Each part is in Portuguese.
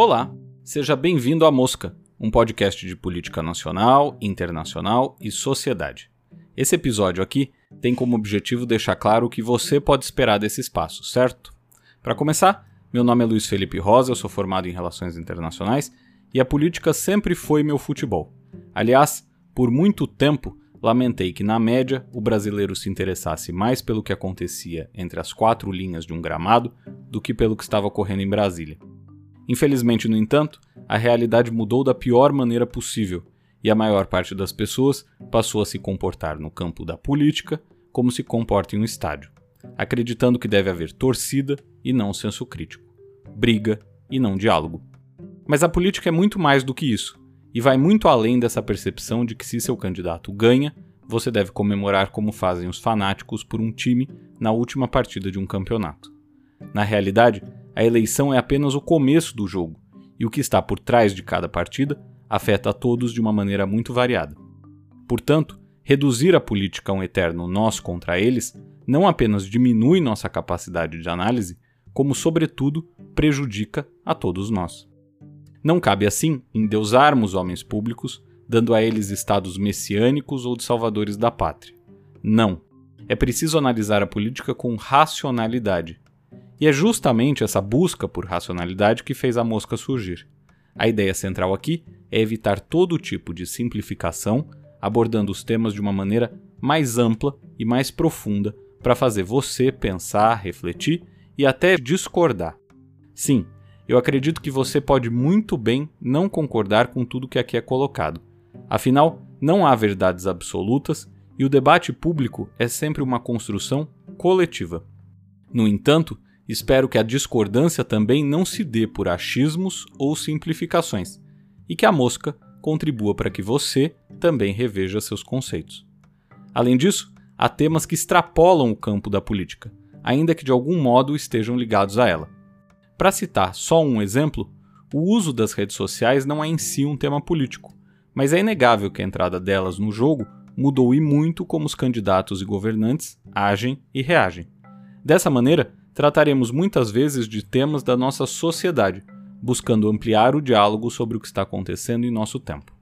Olá, seja bem-vindo à Mosca, um podcast de política nacional, internacional e sociedade. Esse episódio aqui tem como objetivo deixar claro o que você pode esperar desse espaço, certo? Para começar, meu nome é Luiz Felipe Rosa, eu sou formado em Relações Internacionais e a política sempre foi meu futebol. Aliás, por muito tempo, lamentei que, na média, o brasileiro se interessasse mais pelo que acontecia entre as quatro linhas de um gramado do que pelo que estava ocorrendo em Brasília. Infelizmente, no entanto, a realidade mudou da pior maneira possível e a maior parte das pessoas passou a se comportar no campo da política como se comporta em um estádio, acreditando que deve haver torcida e não senso crítico, briga e não diálogo. Mas a política é muito mais do que isso, e vai muito além dessa percepção de que se seu candidato ganha, você deve comemorar como fazem os fanáticos por um time na última partida de um campeonato. Na realidade, a eleição é apenas o começo do jogo, e o que está por trás de cada partida afeta a todos de uma maneira muito variada. Portanto, reduzir a política a um eterno nós contra eles não apenas diminui nossa capacidade de análise, como, sobretudo, prejudica a todos nós. Não cabe, assim, endeusarmos homens públicos, dando a eles estados messiânicos ou de salvadores da pátria. Não. É preciso analisar a política com racionalidade, e é justamente essa busca por racionalidade que fez a mosca surgir. A ideia central aqui é evitar todo tipo de simplificação, abordando os temas de uma maneira mais ampla e mais profunda para fazer você pensar, refletir e até discordar. Sim, eu acredito que você pode muito bem não concordar com tudo que aqui é colocado. Afinal, não há verdades absolutas e o debate público é sempre uma construção coletiva. No entanto, Espero que a discordância também não se dê por achismos ou simplificações, e que a mosca contribua para que você também reveja seus conceitos. Além disso, há temas que extrapolam o campo da política, ainda que de algum modo estejam ligados a ela. Para citar só um exemplo, o uso das redes sociais não é em si um tema político, mas é inegável que a entrada delas no jogo mudou e muito como os candidatos e governantes agem e reagem. Dessa maneira, trataremos muitas vezes de temas da nossa sociedade, buscando ampliar o diálogo sobre o que está acontecendo em nosso tempo.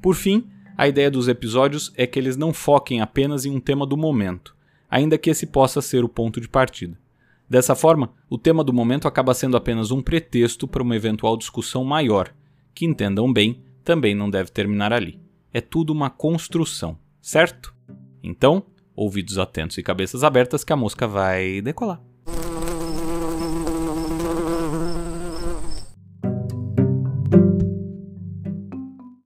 Por fim, a ideia dos episódios é que eles não foquem apenas em um tema do momento, ainda que esse possa ser o ponto de partida. Dessa forma, o tema do momento acaba sendo apenas um pretexto para uma eventual discussão maior, que entendam bem, também não deve terminar ali. É tudo uma construção, certo? Então, ouvidos atentos e cabeças abertas que a mosca vai decolar.